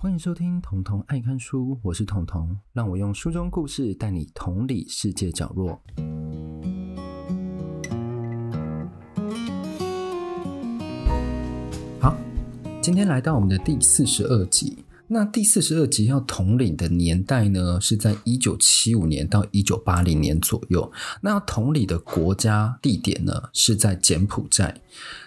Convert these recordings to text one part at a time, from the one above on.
欢迎收听《童童爱看书》，我是童童，让我用书中故事带你同理世界角落。好，今天来到我们的第四十二集。那第四十二集要统领的年代呢，是在一九七五年到一九八零年左右。那要统领的国家地点呢，是在柬埔寨。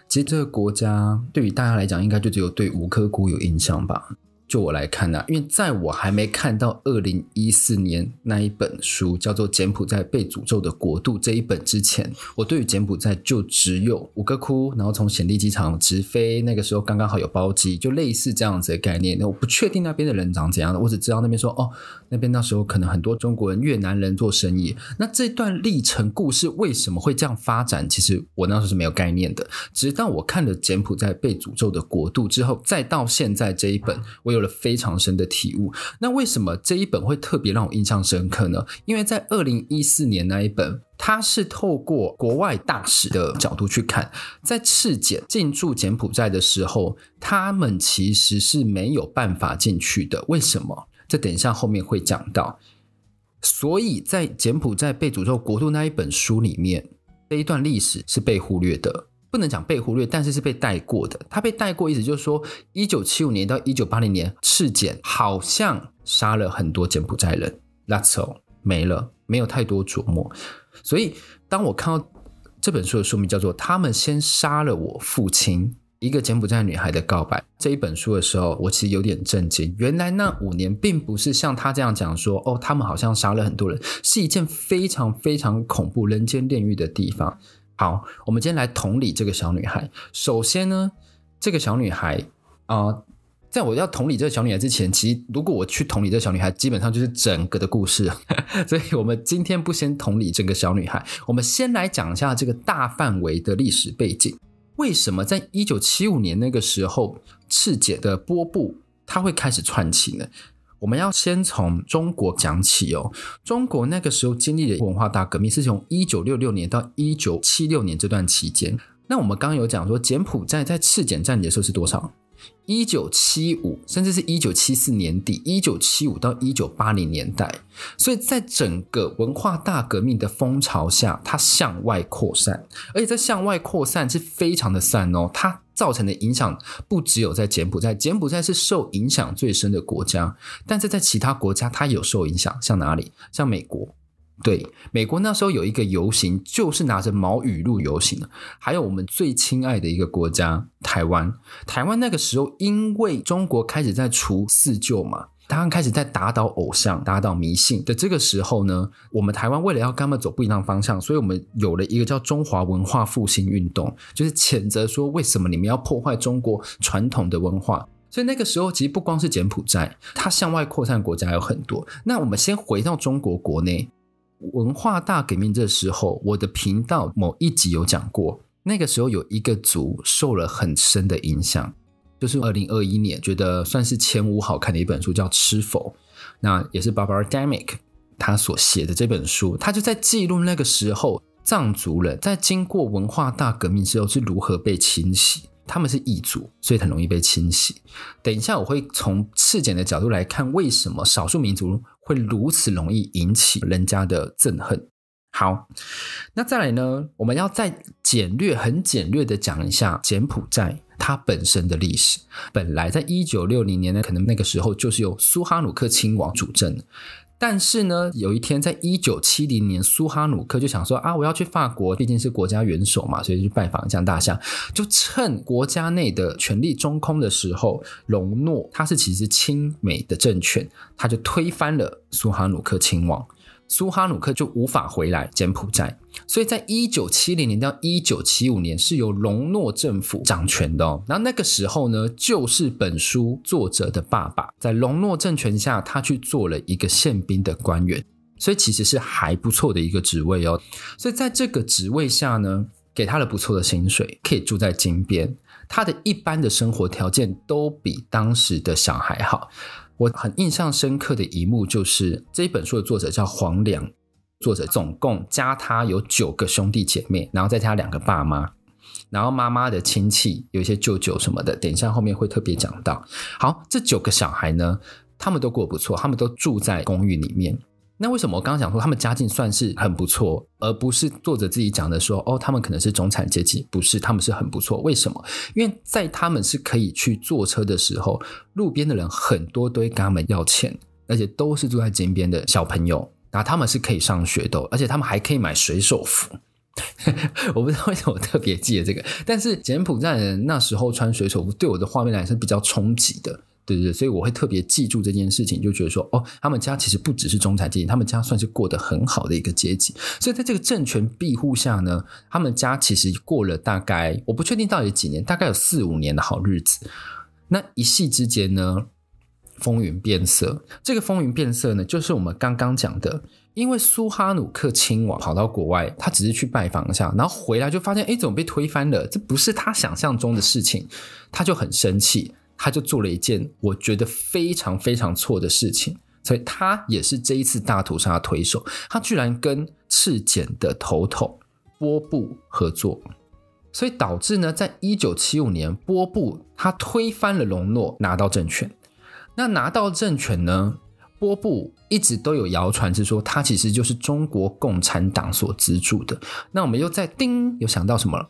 其实这个国家对于大家来讲，应该就只有对吴哥窟有印象吧。就我来看呢、因为在我还没看到二零一四年那一本书叫做《柬埔寨被诅咒的国度》这一本之前，我对于柬埔寨就只有五个窟，然后从暹粒机场直飞，那个时候刚刚好有包机，就类似这样子的概念。那我不确定那边的人长怎样的，我只知道那边说哦，那边那时候可能很多中国人、越南人做生意。那这段历程故事为什么会这样发展？其实我那时候是没有概念的。直到我看了《柬埔寨被诅咒的国度》之后，再到现在这一本，我有。了非常深的体悟。那为什么这一本会特别让我印象深刻呢？因为在二零一四年那一本，它是透过国外大使的角度去看，在赤柬进驻柬埔寨的时候，他们其实是没有办法进去的。为什么？这等一下后面会讲到。所以在柬埔寨被诅咒国度那一本书里面，这一段历史是被忽略的。不能讲被忽略，但是是被带过的。他被带过，意思就是说，一九七五年到一九八零年，赤柬好像杀了很多柬埔寨人。That's all，没了，没有太多琢磨。所以，当我看到这本书的书名叫做《他们先杀了我父亲：一个柬埔寨女孩的告白》这一本书的时候，我其实有点震惊。原来那五年并不是像他这样讲说，哦，他们好像杀了很多人，是一件非常非常恐怖、人间炼狱的地方。好，我们今天来同理这个小女孩。首先呢，这个小女孩啊、在我要同理这个小女孩之前，其实如果我去同理这个小女孩，基本上就是整个的故事。所以，我们今天不先同理这个小女孩，我们先来讲一下这个大范围的历史背景。为什么在一九七五年那个时候，赤柬的波布它会开始串起呢？我们要先从中国讲起哦。中国那个时候经历的文化大革命，是从一九六六年到一九七六年这段期间。那我们刚刚有讲说，柬埔寨在赤柬占领的时候是多少？一九七五，甚至是一九七四年底，一九七五到一九八零年代。所以在整个文化大革命的风潮下，它向外扩散，而且在向外扩散是非常的散哦，它。造成的影响不只有在柬埔寨，柬埔寨是受影响最深的国家，但是在其他国家它有受影响，像哪里？像美国，对，美国那时候有一个游行，就是拿着毛语录游行，还有我们最亲爱的一个国家台湾，台湾那个时候因为中国开始在除四旧嘛。他开始在打倒偶像、打倒迷信的这个时候呢，我们台湾为了要跟他们走不一样方向，所以我们有了一个叫中华文化复兴运动，就是谴责说为什么你们要破坏中国传统的文化。所以那个时候其实不光是柬埔寨，它向外扩散国家有很多。那我们先回到中国国内，文化大革命这时候，我的频道某一集有讲过，那个时候有一个族受了很深的影响。就是二零二一年，觉得算是前五好看的一本书，叫《吃否》，那也是 Barbara Demick 他所写的这本书，他就在记录那个时候藏族人在经过文化大革命之后是如何被清洗。他们是异族，所以很容易被清洗。等一下我会从赤柬的角度来看，为什么少数民族会如此容易引起人家的憎恨。好，那再来呢，我们要再简略、很简略的讲一下柬埔寨。它本身的历史，本来在一九六零年呢，可能那个时候就是由苏哈努克亲王主政。但是呢，有一天在一九七零年，苏哈努克就想说啊，我要去法国，毕竟是国家元首嘛，所以去拜访一下大象。就趁国家内的权力中空的时候，隆诺他是其实亲美的政权，他就推翻了苏哈努克亲王。苏哈努克就无法回来柬埔寨，所以在一九七零年到一九七五年是由隆诺政府掌权的哦。然后那个时候呢，就是本书作者的爸爸在隆诺政权下，他去做了一个宪兵的官员，所以其实是还不错的一个职位哦。所以在这个职位下呢，给他了不错的薪水，可以住在金边，他的一般的生活条件都比当时的小孩好。我很印象深刻的一幕就是这一本书的作者叫黄良，作者总共加他有九个兄弟姐妹，然后再加两个爸妈。然后妈妈的亲戚有一些舅舅什么的，等一下后面会特别讲到。好，这九个小孩呢，他们都过得不错，他们都住在公寓里面。那为什么我刚刚讲说他们家境算是很不错，而不是作者自己讲的说哦，他们可能是中产阶级？不是，他们是很不错。为什么？因为在他们是可以去坐车的时候，路边的人很多都会跟他们要钱，而且都是住在街边的小朋友，然后他们是可以上学的，而且他们还可以买水手服。我不知道为什么我特别记得这个，但是柬埔寨人那时候穿水手服，对我的画面来说比较冲击的，对对对，所以我会特别记住这件事情，就觉得说，哦，他们家其实不只是中产阶级，他们家算是过得很好的一个阶级，所以在这个政权庇护下呢，他们家其实过了大概，我不确定到底几年，大概有四五年的好日子。那一夕之间呢，风云变色。这个风云变色呢，就是我们刚刚讲的。因为苏哈努克亲王跑到国外，他只是去拜访一下，然后回来就发现，哎，怎么被推翻了？这不是他想象中的事情，他就很生气，他就做了一件我觉得非常非常错的事情，所以他也是这一次大屠杀的推手，他居然跟赤柬的头头波布合作，所以导致呢，在一九七五年，波布他推翻了隆诺，拿到政权。那拿到政权呢？波布一直都有谣传是说，他其实就是中国共产党所资助的。那我们又在叮，有想到什么了？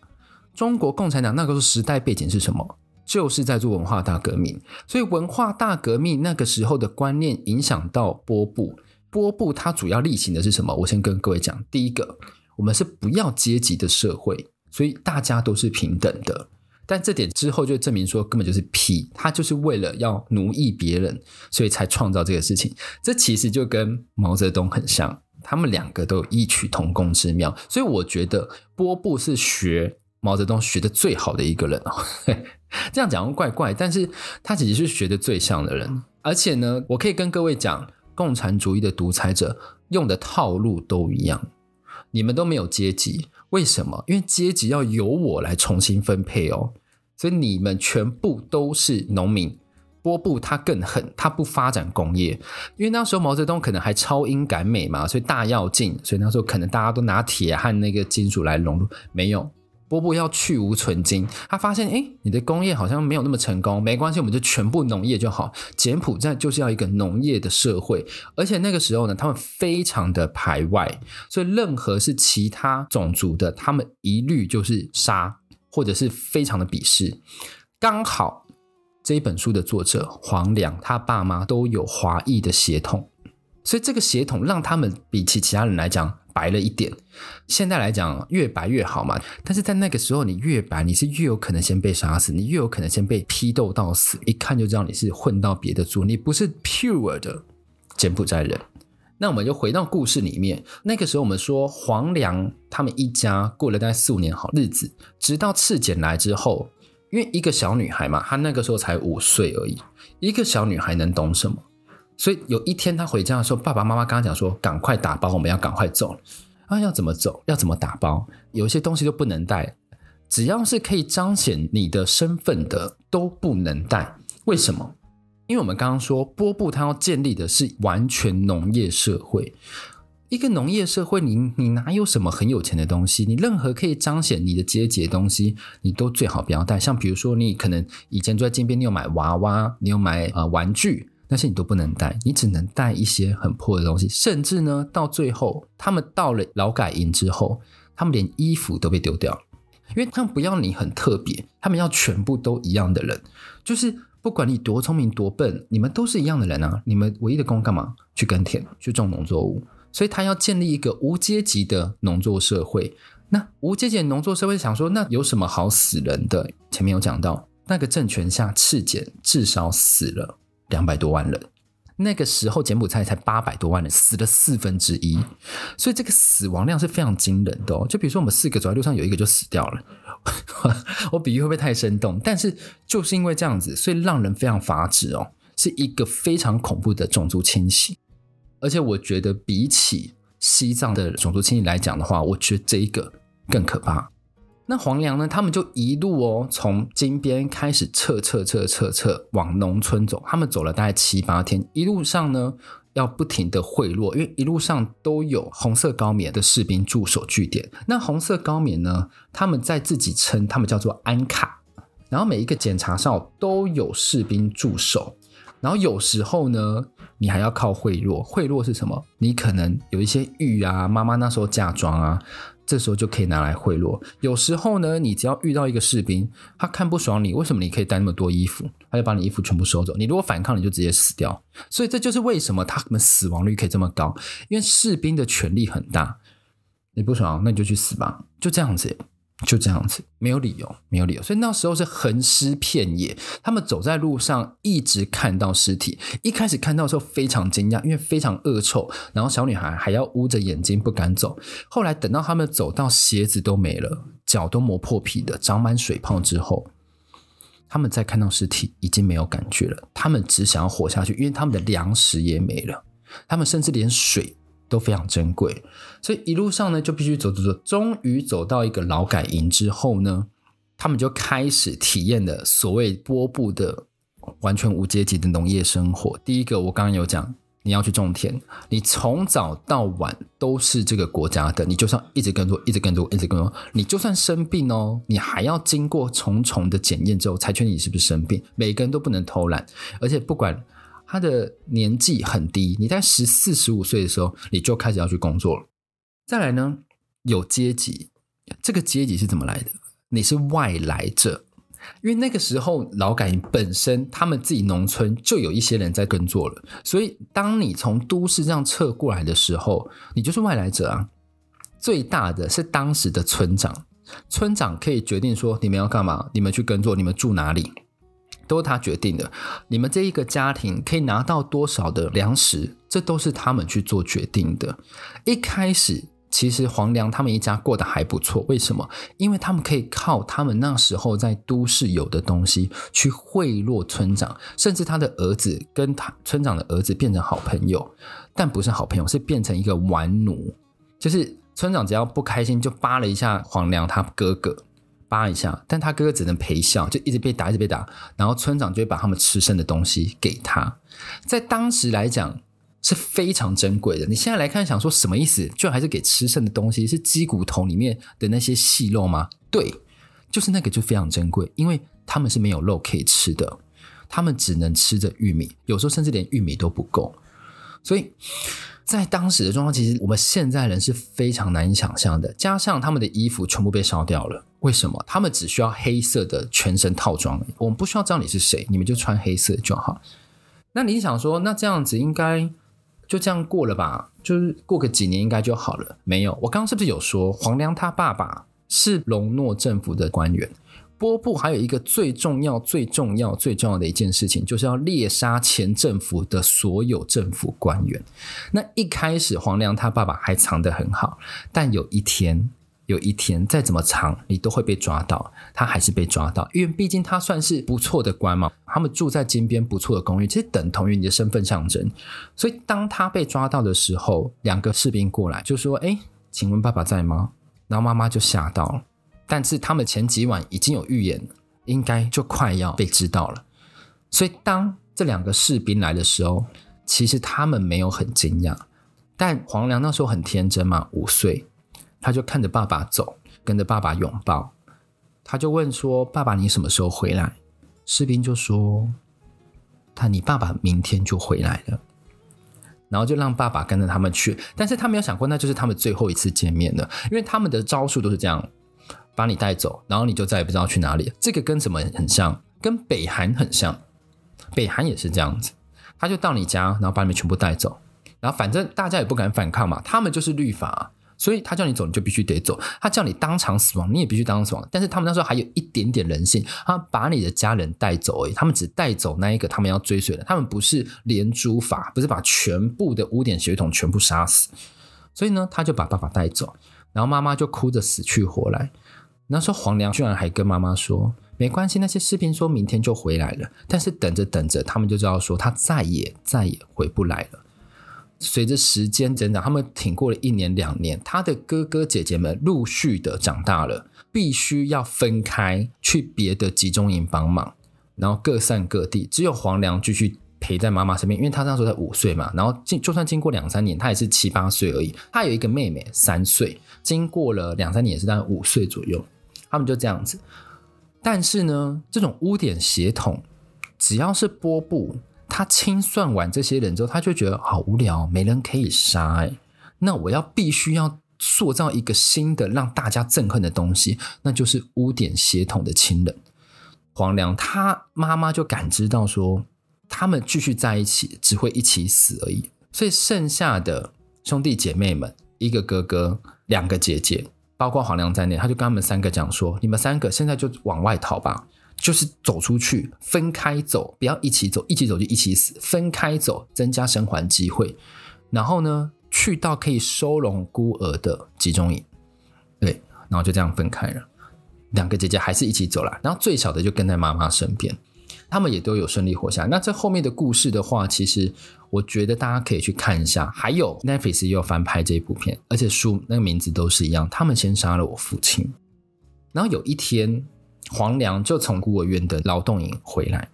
中国共产党那个时候时代背景是什么？就是在做文化大革命。所以文化大革命那个时候的观念影响到波布。波布他主要例行的是什么？我先跟各位讲，第一个，我们是不要阶级的社会，所以大家都是平等的。但这点之后就证明说根本就是屁，他就是为了要奴役别人，所以才创造这个事情。这其实就跟毛泽东很像，他们两个都有异曲同工之妙。所以我觉得波布是学毛泽东学的最好的一个人哦。这样讲怪怪，但是他其实是学的最像的人。而且呢，我可以跟各位讲，共产主义的独裁者用的套路都一样，你们都没有阶级，为什么？因为阶级要由我来重新分配哦。所以你们全部都是农民。波布他更狠，他不发展工业，因为那时候毛泽东可能还超英赶美嘛，所以大跃进，所以那时候可能大家都拿铁和那个金属来融入。没有，波布要去无存菁，他发现，哎，你的工业好像没有那么成功，没关系，我们就全部农业就好。柬埔寨就是要一个农业的社会，而且那个时候呢，他们非常的排外，所以任何是其他种族的，他们一律就是杀。或者是非常的鄙视，刚好这一本书的作者黄良，他爸妈都有华裔的血统，所以这个血统让他们比起其他人来讲白了一点。现在来讲越白越好嘛，但是在那个时候你越白，你是越有可能先被杀死，你越有可能先被批斗到死，一看就知道你是混到别的族，你不是 pure 的柬埔寨人。那我们就回到故事里面，那个时候我们说黄良他们一家过了大概四五年好日子，直到赤柬来之后，因为一个小女孩嘛，她那个时候才五岁而已，一个小女孩能懂什么？所以有一天他回家的时候，爸爸妈妈刚刚讲说，赶快打包，我们要赶快走了。啊，要怎么走？要怎么打包？有些东西都不能带，只要是可以彰显你的身份的都不能带。为什么？因为我们刚刚说，波布他要建立的是完全农业社会。一个农业社会，你你哪有什么很有钱的东西？你任何可以彰显你的阶级的东西，你都最好不要带。像比如说，你可能以前住在街边，你有买娃娃，你有买呃玩具，那些你都不能带，你只能带一些很破的东西。甚至呢，到最后，他们到了劳改营之后，他们连衣服都被丢掉，因为他们不要你很特别，他们要全部都一样的人，就是。不管你多聪明多笨，你们都是一样的人啊！你们唯一的工干嘛？去耕田，去种农作物。所以他要建立一个无阶级的农作社会。那无阶级的农作社会想说，那有什么好死人的？前面有讲到，那个政权下赤柬至少死了两百多万人。那个时候柬埔寨才八百多万人，死了四分之一。所以这个死亡量是非常惊人的哦。就比如说我们四个走在路上，有一个就死掉了。我比喻会不会太生动？但是就是因为这样子，所以让人非常发指哦，是一个非常恐怖的种族清洗。而且我觉得比起西藏的种族清洗来讲的话，我觉得这一个更可怕。那黄梁呢，他们就一路哦，从金边开始撤撤撤撤撤往农村走，他们走了大概七八天，一路上呢。要不停的贿赂，因为一路上都有红色高棉的士兵驻守据点。那红色高棉呢，他们在自己称，他们叫做安卡。然后每一个检查哨都有士兵驻守。然后有时候呢，你还要靠贿赂。贿赂是什么？你可能有一些玉啊，妈妈那时候嫁妆啊。这时候就可以拿来贿赂。有时候呢，你只要遇到一个士兵，他看不爽你，为什么你可以带那么多衣服，他就把你衣服全部收走。你如果反抗，你就直接死掉。所以这就是为什么他们死亡率可以这么高，因为士兵的权力很大。你不爽，那你就去死吧，就这样子。就这样子，没有理由，没有理由。所以那时候是横尸遍野，他们走在路上，一直看到尸体。一开始看到的时候非常惊讶，因为非常恶臭。然后小女孩还要捂着眼睛不敢走。后来等到他们走到鞋子都没了，脚都磨破皮的，长满水泡之后，他们再看到尸体已经没有感觉了。他们只想要活下去，因为他们的粮食也没了，他们甚至连水。都非常珍贵，所以一路上呢就必须走走走，终于走到一个劳改营之后呢，他们就开始体验了所谓波布的完全无阶级的农业生活。第一个，我刚刚有讲，你要去种田，你从早到晚都是这个国家的，你就算一直耕作，一直耕作，一直耕作，你就算生病哦，你还要经过重重的检验之后才确定你是不是生病。每个人都不能偷懒，而且不管。他的年纪很低，你在十四、十五岁的时候，你就开始要去工作了。再来呢，有阶级，这个阶级是怎么来的？你是外来者，因为那个时候劳改本身他们自己农村就有一些人在耕作了，所以当你从都市这样撤过来的时候，你就是外来者啊。最大的是当时的村长，村长可以决定说你们要干嘛，你们去耕作，你们住哪里。都是他决定的，你们这一个家庭可以拿到多少的粮食，这都是他们去做决定的。一开始，其实黄梁他们一家过得还不错，为什么？因为他们可以靠他们那时候在都市有的东西去贿赂村长，甚至他的儿子跟他村长的儿子变成好朋友，但不是好朋友，是变成一个玩奴，就是村长只要不开心就扒了一下黄梁他哥哥。扒一下，但他哥哥只能陪笑，就一直被打，一直被打。然后村长就会把他们吃剩的东西给他，在当时来讲是非常珍贵的。你现在来看，想说什么意思？就还是给吃剩的东西，是鸡骨头里面的那些细肉吗？对，就是那个就非常珍贵，因为他们是没有肉可以吃的，他们只能吃着玉米，有时候甚至连玉米都不够，所以。在当时的状况，其实我们现在人是非常难以想象的。加上他们的衣服全部被烧掉了，为什么？他们只需要黑色的全身套装，我们不需要知道你是谁，你们就穿黑色就好。那你想说，那这样子应该就这样过了吧？就是过个几年应该就好了？没有，我刚刚是不是有说黄梁他爸爸是隆诺政府的官员？波布还有一个最重要、最重要、最重要的一件事情，就是要猎杀前政府的所有政府官员。那一开始黄梁他爸爸还藏得很好，但有一天，有一天再怎么藏，你都会被抓到。他还是被抓到，因为毕竟他算是不错的官嘛。他们住在金边不错的公寓，其实等同于你的身份象征。所以当他被抓到的时候，两个士兵过来就说：“哎，请问爸爸在吗？”然后妈妈就吓到了。但是他们前几晚已经有预言，应该就快要被知道了。所以当这两个士兵来的时候，其实他们没有很惊讶。但黄良那时候很天真嘛，五岁，他就看着爸爸走，跟着爸爸拥抱。他就问说：“爸爸，你什么时候回来？”士兵就说：“他，你爸爸明天就回来了。”然后就让爸爸跟着他们去。但是他没有想过，那就是他们最后一次见面了，因为他们的招数都是这样。把你带走，然后你就再也不知道去哪里。这个跟什么很像？跟北韩很像。北韩也是这样子，他就到你家，然后把你们全部带走，然后反正大家也不敢反抗嘛，他们就是律法，所以他叫你走，你就必须得走。他叫你当场死亡，你也必须当场死亡。但是他们那时候还有一点点人性，他把你的家人带走而已，他们只带走那一个他们要追随的，他们不是连诛法，不是把全部的污点血统全部杀死。所以呢，他就把爸爸带走，然后妈妈就哭着死去活来。那时候黄梁居然还跟妈妈说：“没关系，那些士兵说明天就回来了。”但是等着等着，他们就知道说他再也再也回不来了。随着时间增长，他们挺过了一年两年，他的哥哥姐姐们陆续的长大了，必须要分开去别的集中营帮忙，然后各散各地，只有黄良继续陪在妈妈身边，因为他那时候才五岁嘛。然后经就算经过两三年，他也是七八岁而已。他有一个妹妹三岁，经过了两三年也是大概五岁左右，他们就这样子。但是呢，这种污点血统，只要是波布，他清算完这些人之后，他就觉得好无聊，没人可以杀哎。那我要必须要塑造一个新的让大家憎恨的东西，那就是污点血统的亲人。黄良他妈妈就感知到说，他们继续在一起只会一起死而已，所以剩下的兄弟姐妹们，一个哥哥，两个姐姐，包括黄良在内，他就跟他们三个讲说：你们三个现在就往外逃吧，就是走出去，分开走，不要一起走，一起走就一起死，分开走，增加生还机会。然后呢，去到可以收容孤儿的集中营，对，然后就这样分开了。两个姐姐还是一起走了，然后最小的就跟在妈妈身边，他们也都有顺利活下来。那这后面的故事的话，其实我觉得大家可以去看一下。还有 Netflix 也有翻拍这一部片，而且书那个名字都是一样。他们先杀了我父亲，然后有一天黄良就从孤儿院的劳动营回来，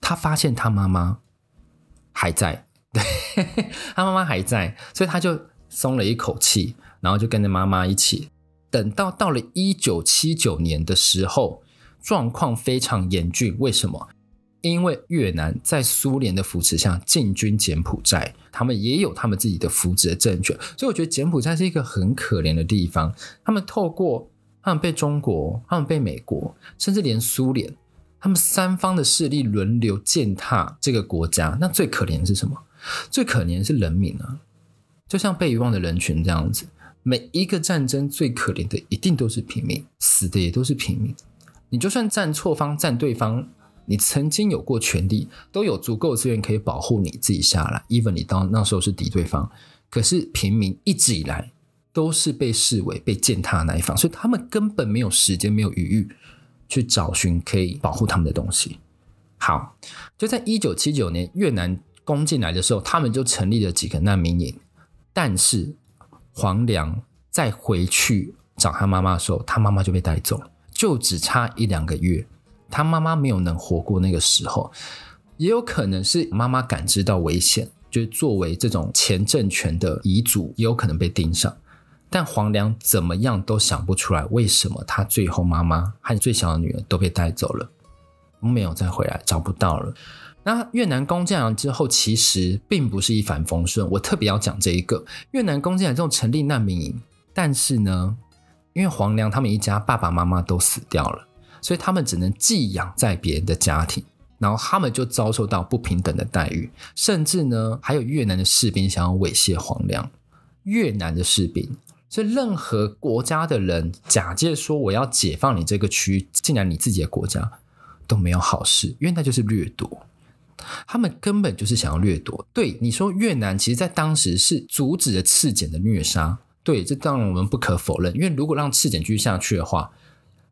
他发现他妈妈还在。对，他妈妈还在，所以他就松了一口气，然后就跟着妈妈一起。等到到了一九七九年的时候，状况非常严峻。为什么？因为越南在苏联的扶持下进军柬埔寨，他们也有他们自己的扶植的政权，所以我觉得柬埔寨是一个很可怜的地方。他们透过他们被中国、他们被美国，甚至连苏联，他们三方的势力轮流践踏这个国家。那最可怜的是什么？最可怜的是人民啊，就像被遗忘的人群这样子。每一个战争最可怜的一定都是平民，死的也都是平民。你就算站错方、站对方，你曾经有过权利，都有足够的资源可以保护你自己下来。even 你到那时候是敌对方，可是平民一直以来都是被视为被践踏的那一方，所以他们根本没有时间、没有余裕去找寻可以保护他们的东西。好，就在一九七九年越南。攻进来的时候，他们就成立了几个难民营。但是黄良再回去找他妈妈的时候，他妈妈就被带走了，就只差一两个月，他妈妈没有能活过那个时候。也有可能是妈妈感知到危险，就是作为这种前政权的遗嘱，也有可能被盯上。但黄良怎么样都想不出来，为什么他最后妈妈和最小的女儿都被带走了，没有再回来，找不到了。那越南攻进来之后，其实并不是一帆风顺。我特别要讲这一个，越南攻进来之后成立难民营，但是呢，因为黄良他们一家爸爸妈妈都死掉了，所以他们只能寄养在别人的家庭，然后他们就遭受到不平等的待遇，甚至呢，还有越南的士兵想要猥亵黄良。越南的士兵，所以任何国家的人假借说我要解放你这个区域，进来你自己的国家都没有好事，因为那就是掠夺。他们根本就是想要掠夺。对你说，越南其实，在当时是阻止了赤柬的虐杀。对，这当然我们不可否认。因为如果让赤柬继续下去的话，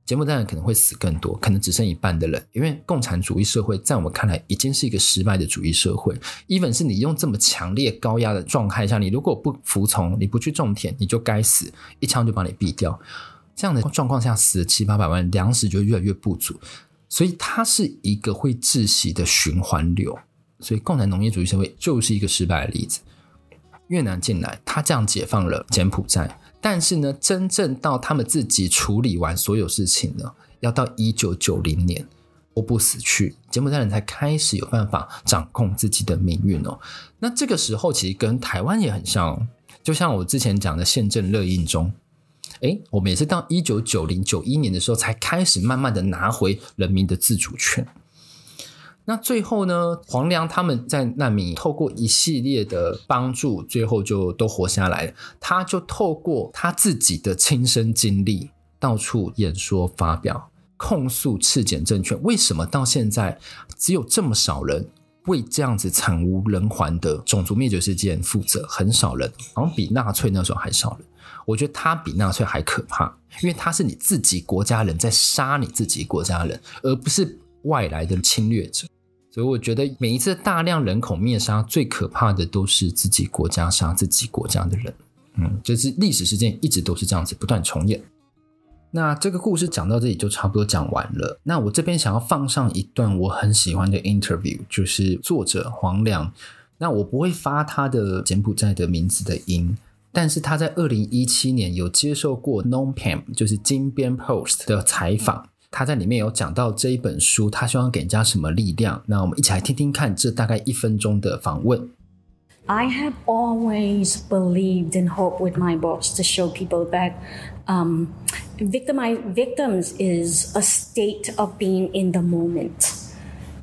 柬埔寨人可能会死更多，可能只剩一半的人。因为共产主义社会在我们看来已经是一个失败的主义社会。even 是你用这么强烈高压的状态下，你如果不服从，你不去种田，你就该死，一枪就把你毙掉。这样的状况下，死了七八百万，粮食就越来越不足。所以它是一个会窒息的循环流，所以共产农业主义社会就是一个失败的例子。越南进来，他这样解放了柬埔寨，但是呢，真正到他们自己处理完所有事情呢，要到一九九零年，波布死去，柬埔寨人才开始有办法掌控自己的命运哦。那这个时候其实跟台湾也很像哦，就像我之前讲的宪政热映中。诶，我们也是到一九九零九一年的时候，才开始慢慢的拿回人民的自主权。那最后呢，黄良他们在难民透过一系列的帮助，最后就都活下来了。他就透过他自己的亲身经历，到处演说发表，控诉赤柬政权为什么到现在只有这么少人为这样子惨无人寰的种族灭绝事件负责，很少人，好像比纳粹那时候还少人。我觉得他比纳粹还可怕，因为他是你自己国家人在杀你自己国家人，而不是外来的侵略者。所以我觉得每一次大量人口灭杀，最可怕的都是自己国家杀自己国家的人。嗯，就是历史事件一直都是这样子不断重演。那这个故事讲到这里就差不多讲完了。那我这边想要放上一段我很喜欢的 interview，就是作者黄良。那我不会发他的柬埔寨的名字的音，但是他在二零一七年有接受过 Phnom Penh，就是金边 Post 的采访。他在里面有讲到这一本书，他希望给人家什么力量。那我们一起来听听看这大概一分钟的访问。I have always believed and hoped with my books to show people that um, victimize, victims is a state of being in the moment.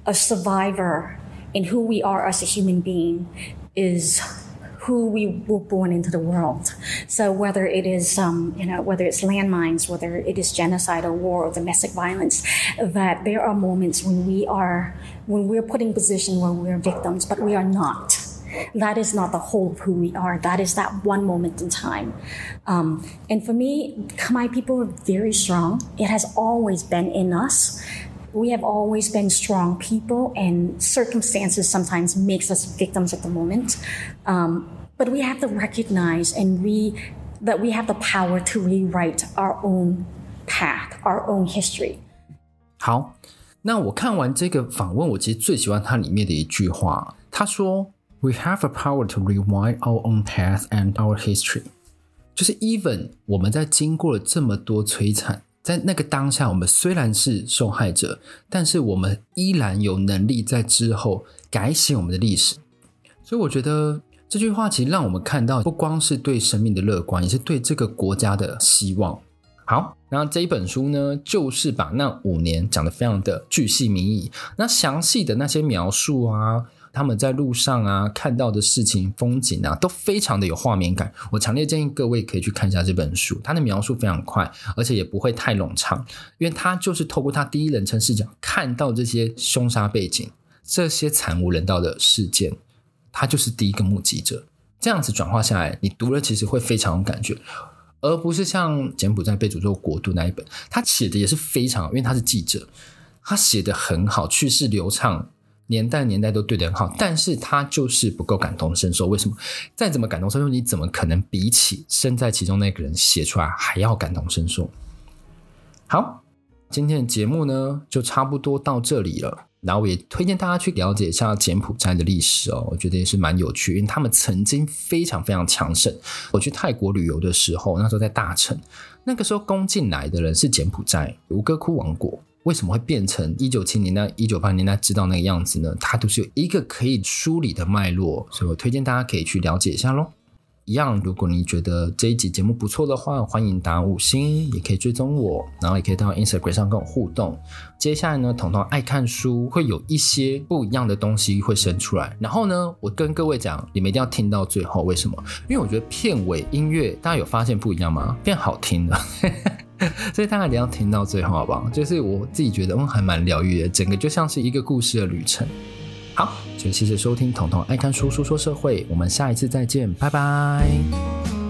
A survivor in who we are as a human being is who we were born into the world. So whether it is, um, you know, whether it's landmines, whether it is genocide or war or domestic violence, that there are moments when we are, when we're put in position where we're victims, but we are not that is not the whole of who we are. That is that one moment in time. Um, and for me, Khmer people are very strong. It has always been in us We have always been strong people, and circumstances sometimes makes us victims at the moment. Um, but we have to recognize and we that we have the power to rewrite our own path, our own history. 好，那我看完这个访问，我其实最喜欢它里面的一句话。他说。We have a power to rewrite our own path and our history。就是 even 我们在经过了这么多摧残， 在那个当下，我们虽然是受害者，但是我们依然有能力在之后改写我们的历史。所以我觉得这句话其实让我们看到，不光是对生命的乐观，也是对这个国家的希望。好，那这一本书呢，就是把那五年讲得非常的巨细靡遗，那详细的那些描述啊。他们在路上啊，看到的事情、风景啊，都非常的有画面感。我强烈建议各位可以去看一下这本书，它的描述非常快，而且也不会太冗长，因为他就是透过他第一人称视角看到这些凶杀背景、这些惨无人道的事件，他就是第一个目击者。这样子转化下来，你读了其实会非常有感觉，而不是像柬埔寨被诅咒国度那一本，他写的也是非常好，因为他是记者，他写的很好，叙事流畅。年代年代都对得很好，但是他就是不够感同身受。为什么？再怎么感同身受，你怎么可能比起身在其中那个人写出来还要感同身受？好，今天的节目呢就差不多到这里了。然后我也推荐大家去了解一下柬埔寨的历史哦，我觉得也是蛮有趣，因为他们曾经非常非常强盛。我去泰国旅游的时候，那时候在大城，那个时候攻进来的人是柬埔寨吴哥窟王国。为什么会变成一九七零年代、一九八零年代知道那个样子呢？它都是有一个可以梳理的脉络，所以我推荐大家可以去了解一下喽。一样，如果你觉得这一集节目不错的话，欢迎打五星，也可以追踪我，然后也可以到 Instagram 上跟我互动。接下来呢，彤彤爱看书，会有一些不一样的东西会生出来。然后呢，我跟各位讲，你们一定要听到最后。为什么？因为我觉得片尾音乐大家有发现不一样吗？变好听了。所以大家一定要听到最后，好不好？就是我自己觉得，嗯，还蛮疗愈的，整个就像是一个故事的旅程。好，就谢谢收听《彤彤爱看书书说社会》，我们下一次再见，拜拜。